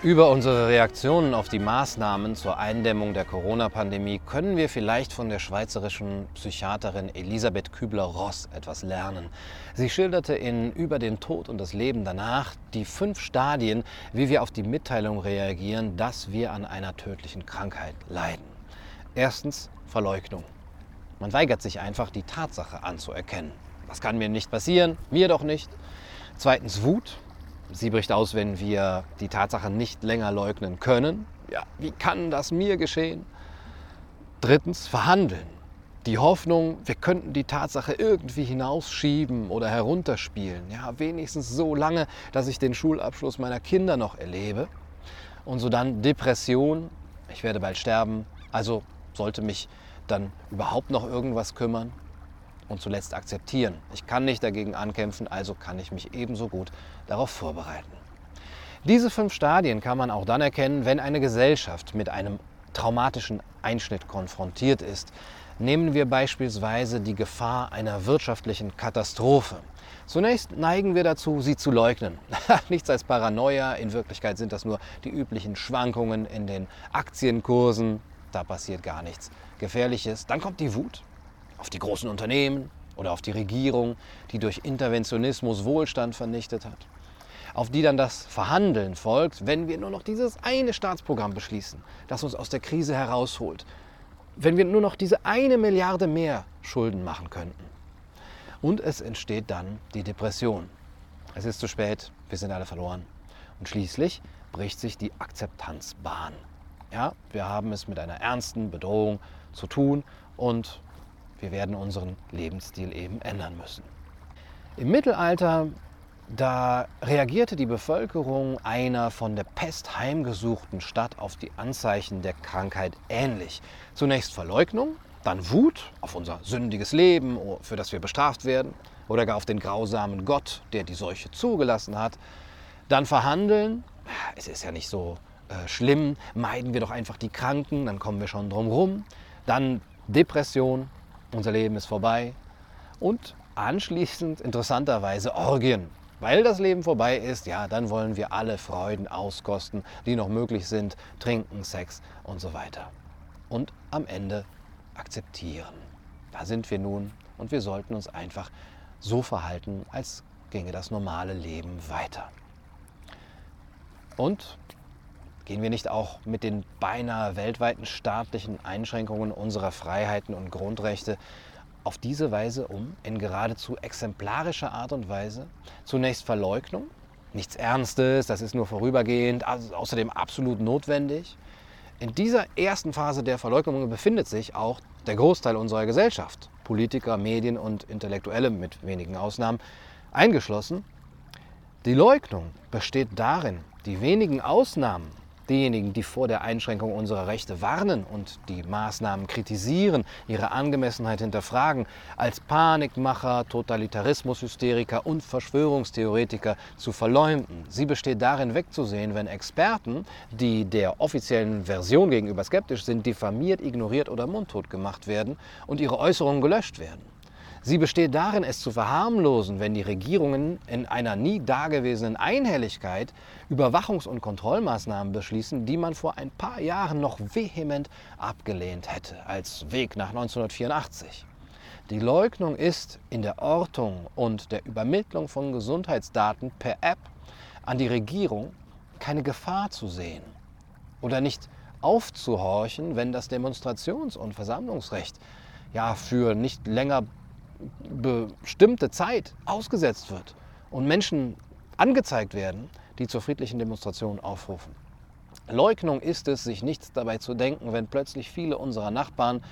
Über unsere Reaktionen auf die Maßnahmen zur Eindämmung der Corona-Pandemie können wir vielleicht von der schweizerischen Psychiaterin Elisabeth Kübler-Ross etwas lernen. Sie schilderte in Über den Tod und das Leben danach die fünf Stadien, wie wir auf die Mitteilung reagieren, dass wir an einer tödlichen Krankheit leiden. Erstens Verleugnung. Man weigert sich einfach, die Tatsache anzuerkennen. Das kann mir nicht passieren, mir doch nicht. Zweitens Wut. Sie bricht aus, wenn wir die Tatsache nicht länger leugnen können. Ja, wie kann das mir geschehen? Drittens, verhandeln. Die Hoffnung, wir könnten die Tatsache irgendwie hinausschieben oder herunterspielen. Ja, wenigstens so lange, dass ich den Schulabschluss meiner Kinder noch erlebe. Und so dann Depression. Ich werde bald sterben. Also sollte mich dann überhaupt noch irgendwas kümmern und zuletzt akzeptieren. Ich kann nicht dagegen ankämpfen, also kann ich mich ebenso gut darauf vorbereiten. Diese fünf Stadien kann man auch dann erkennen, wenn eine Gesellschaft mit einem traumatischen Einschnitt konfrontiert ist. Nehmen wir beispielsweise die Gefahr einer wirtschaftlichen Katastrophe. Zunächst neigen wir dazu, sie zu leugnen. Nichts als Paranoia, in Wirklichkeit sind das nur die üblichen Schwankungen in den Aktienkursen. Da passiert gar nichts Gefährliches. Dann kommt die Wut auf die großen Unternehmen oder auf die Regierung, die durch Interventionismus Wohlstand vernichtet hat, auf die dann das Verhandeln folgt, wenn wir nur noch dieses eine Staatsprogramm beschließen, das uns aus der Krise herausholt, wenn wir nur noch diese eine Milliarde mehr Schulden machen könnten. Und es entsteht dann die Depression. Es ist zu spät, wir sind alle verloren. Und schließlich bricht sich die Akzeptanz Bahn. Ja, wir haben es mit einer ernsten Bedrohung zu tun und wir werden unseren Lebensstil eben ändern müssen. Im Mittelalter, da reagierte die Bevölkerung einer von der Pest heimgesuchten Stadt auf die Anzeichen der Krankheit ähnlich. Zunächst Verleugnung, dann Wut auf unser sündiges Leben, für das wir bestraft werden, oder gar auf den grausamen Gott, der die Seuche zugelassen hat. Dann Verhandeln, es ist ja nicht so äh, schlimm, meiden wir doch einfach die Kranken, dann kommen wir schon drum rum. Dann Depression, unser Leben ist vorbei. Und anschließend interessanterweise Orgien. Weil das Leben vorbei ist, ja, dann wollen wir alle Freuden auskosten, die noch möglich sind. Trinken, Sex und so weiter. Und am Ende akzeptieren. Da sind wir nun und wir sollten uns einfach so verhalten, als ginge das normale Leben weiter. Und Gehen wir nicht auch mit den beinahe weltweiten staatlichen Einschränkungen unserer Freiheiten und Grundrechte auf diese Weise um, in geradezu exemplarischer Art und Weise? Zunächst Verleugnung, nichts Ernstes, das ist nur vorübergehend, also außerdem absolut notwendig. In dieser ersten Phase der Verleugnung befindet sich auch der Großteil unserer Gesellschaft, Politiker, Medien und Intellektuelle mit wenigen Ausnahmen eingeschlossen. Die Leugnung besteht darin, die wenigen Ausnahmen, Diejenigen, die vor der Einschränkung unserer Rechte warnen und die Maßnahmen kritisieren, ihre Angemessenheit hinterfragen, als Panikmacher, Totalitarismushysteriker und Verschwörungstheoretiker zu verleumden. Sie besteht darin wegzusehen, wenn Experten, die der offiziellen Version gegenüber skeptisch sind, diffamiert, ignoriert oder mundtot gemacht werden und ihre Äußerungen gelöscht werden. Sie besteht darin, es zu verharmlosen, wenn die Regierungen in einer nie dagewesenen Einhelligkeit Überwachungs- und Kontrollmaßnahmen beschließen, die man vor ein paar Jahren noch vehement abgelehnt hätte, als Weg nach 1984. Die Leugnung ist in der Ortung und der Übermittlung von Gesundheitsdaten per App an die Regierung keine Gefahr zu sehen oder nicht aufzuhorchen, wenn das Demonstrations- und Versammlungsrecht ja für nicht länger bestimmte Zeit ausgesetzt wird und Menschen angezeigt werden, die zur friedlichen Demonstration aufrufen. Leugnung ist es, sich nichts dabei zu denken, wenn plötzlich viele unserer Nachbarn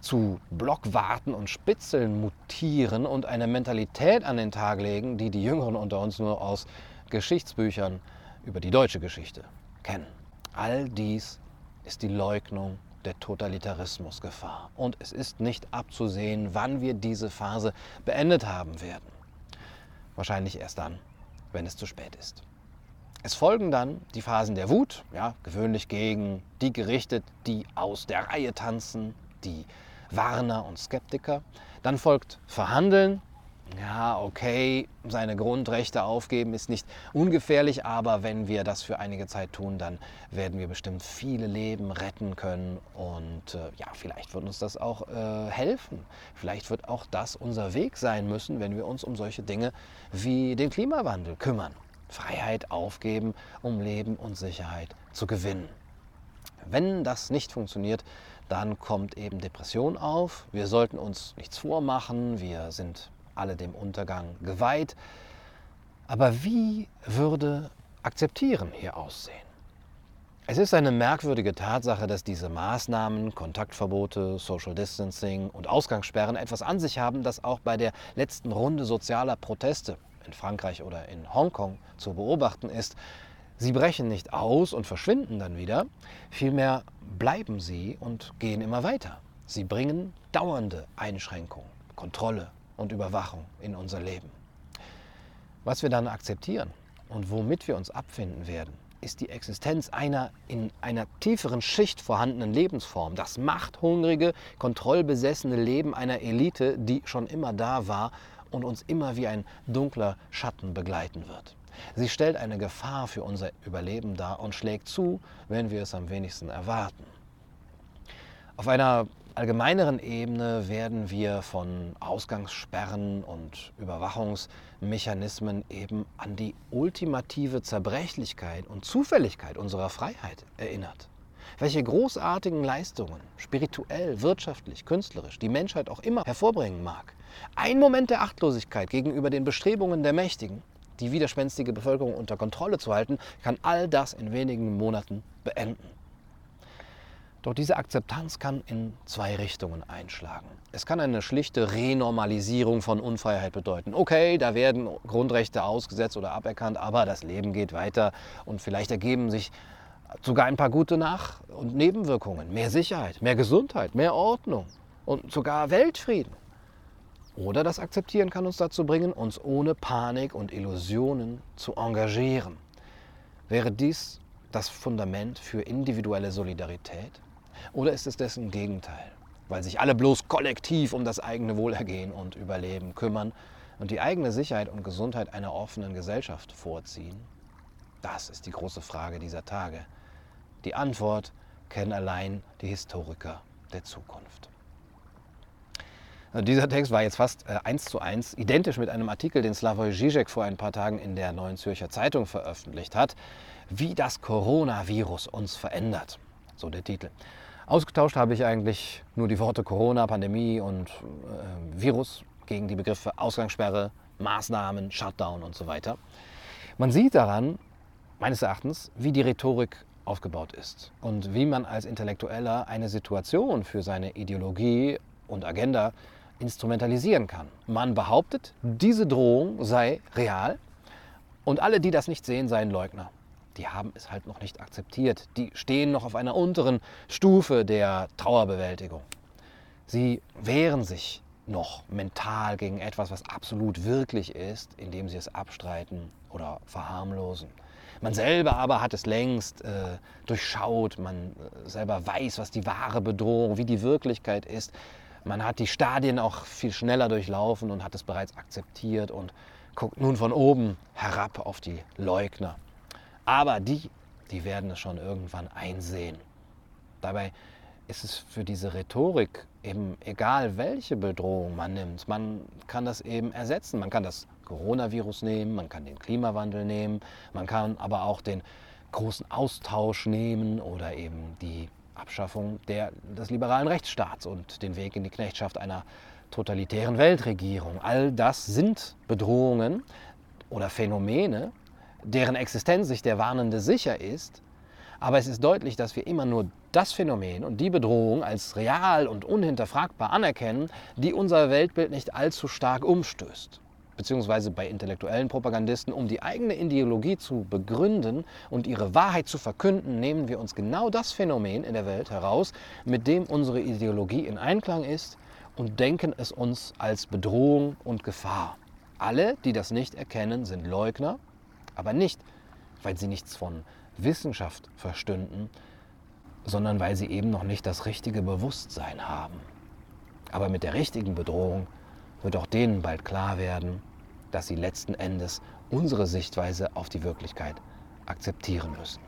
zu Blockwarten und Spitzeln mutieren und eine Mentalität an den Tag legen, die die Jüngeren unter uns nur aus Geschichtsbüchern über die deutsche Geschichte kennen. All dies ist die Leugnung der Totalitarismusgefahr. Und es ist nicht abzusehen, wann wir diese Phase beendet haben werden. Wahrscheinlich erst dann, wenn es zu spät ist. Es folgen dann die Phasen der Wut, ja, gewöhnlich gegen die gerichtet, die aus der Reihe tanzen, die Warner und Skeptiker. Dann folgt Verhandeln, ja, okay, seine Grundrechte aufgeben ist nicht ungefährlich, aber wenn wir das für einige Zeit tun, dann werden wir bestimmt viele Leben retten können und äh, ja, vielleicht wird uns das auch äh, helfen. Vielleicht wird auch das unser Weg sein müssen, wenn wir uns um solche Dinge wie den Klimawandel kümmern. Freiheit aufgeben, um Leben und Sicherheit zu gewinnen. Wenn das nicht funktioniert, dann kommt eben Depression auf. Wir sollten uns nichts vormachen, wir sind alle dem Untergang geweiht. Aber wie würde Akzeptieren hier aussehen? Es ist eine merkwürdige Tatsache, dass diese Maßnahmen, Kontaktverbote, Social Distancing und Ausgangssperren etwas an sich haben, das auch bei der letzten Runde sozialer Proteste in Frankreich oder in Hongkong zu beobachten ist. Sie brechen nicht aus und verschwinden dann wieder, vielmehr bleiben sie und gehen immer weiter. Sie bringen dauernde Einschränkungen, Kontrolle und Überwachung in unser Leben. Was wir dann akzeptieren und womit wir uns abfinden werden, ist die Existenz einer in einer tieferen Schicht vorhandenen Lebensform, das machthungrige, kontrollbesessene Leben einer Elite, die schon immer da war und uns immer wie ein dunkler Schatten begleiten wird. Sie stellt eine Gefahr für unser Überleben dar und schlägt zu, wenn wir es am wenigsten erwarten. Auf einer allgemeineren Ebene werden wir von Ausgangssperren und Überwachungsmechanismen eben an die ultimative Zerbrechlichkeit und Zufälligkeit unserer Freiheit erinnert. Welche großartigen Leistungen, spirituell, wirtschaftlich, künstlerisch, die Menschheit auch immer hervorbringen mag. Ein Moment der Achtlosigkeit gegenüber den Bestrebungen der Mächtigen, die widerspenstige Bevölkerung unter Kontrolle zu halten, kann all das in wenigen Monaten beenden. Doch diese Akzeptanz kann in zwei Richtungen einschlagen. Es kann eine schlichte Renormalisierung von Unfreiheit bedeuten. Okay, da werden Grundrechte ausgesetzt oder aberkannt, aber das Leben geht weiter und vielleicht ergeben sich sogar ein paar gute Nach- und Nebenwirkungen. Mehr Sicherheit, mehr Gesundheit, mehr Ordnung und sogar Weltfrieden. Oder das Akzeptieren kann uns dazu bringen, uns ohne Panik und Illusionen zu engagieren. Wäre dies das Fundament für individuelle Solidarität? Oder ist es dessen Gegenteil, weil sich alle bloß kollektiv um das eigene Wohlergehen und Überleben kümmern und die eigene Sicherheit und Gesundheit einer offenen Gesellschaft vorziehen? Das ist die große Frage dieser Tage. Die Antwort kennen allein die Historiker der Zukunft. Dieser Text war jetzt fast äh, eins zu eins identisch mit einem Artikel, den Slavoj Žižek vor ein paar Tagen in der Neuen Zürcher Zeitung veröffentlicht hat, wie das Coronavirus uns verändert. So der Titel. Ausgetauscht habe ich eigentlich nur die Worte Corona, Pandemie und äh, Virus gegen die Begriffe Ausgangssperre, Maßnahmen, Shutdown und so weiter. Man sieht daran, meines Erachtens, wie die Rhetorik aufgebaut ist und wie man als Intellektueller eine Situation für seine Ideologie und Agenda instrumentalisieren kann. Man behauptet, diese Drohung sei real und alle, die das nicht sehen, seien Leugner die haben es halt noch nicht akzeptiert. Die stehen noch auf einer unteren Stufe der Trauerbewältigung. Sie wehren sich noch mental gegen etwas, was absolut wirklich ist, indem sie es abstreiten oder verharmlosen. Man selber aber hat es längst äh, durchschaut, man äh, selber weiß, was die wahre Bedrohung, wie die Wirklichkeit ist. Man hat die Stadien auch viel schneller durchlaufen und hat es bereits akzeptiert und guckt nun von oben herab auf die Leugner. Aber die, die werden es schon irgendwann einsehen. Dabei ist es für diese Rhetorik eben egal, welche Bedrohung man nimmt. Man kann das eben ersetzen. Man kann das Coronavirus nehmen, man kann den Klimawandel nehmen, man kann aber auch den großen Austausch nehmen oder eben die Abschaffung der, des liberalen Rechtsstaats und den Weg in die Knechtschaft einer totalitären Weltregierung. All das sind Bedrohungen oder Phänomene, deren Existenz sich der Warnende sicher ist, aber es ist deutlich, dass wir immer nur das Phänomen und die Bedrohung als real und unhinterfragbar anerkennen, die unser Weltbild nicht allzu stark umstößt. Beziehungsweise bei intellektuellen Propagandisten, um die eigene Ideologie zu begründen und ihre Wahrheit zu verkünden, nehmen wir uns genau das Phänomen in der Welt heraus, mit dem unsere Ideologie in Einklang ist und denken es uns als Bedrohung und Gefahr. Alle, die das nicht erkennen, sind Leugner aber nicht, weil sie nichts von Wissenschaft verstünden, sondern weil sie eben noch nicht das richtige Bewusstsein haben. Aber mit der richtigen Bedrohung wird auch denen bald klar werden, dass sie letzten Endes unsere Sichtweise auf die Wirklichkeit akzeptieren müssen.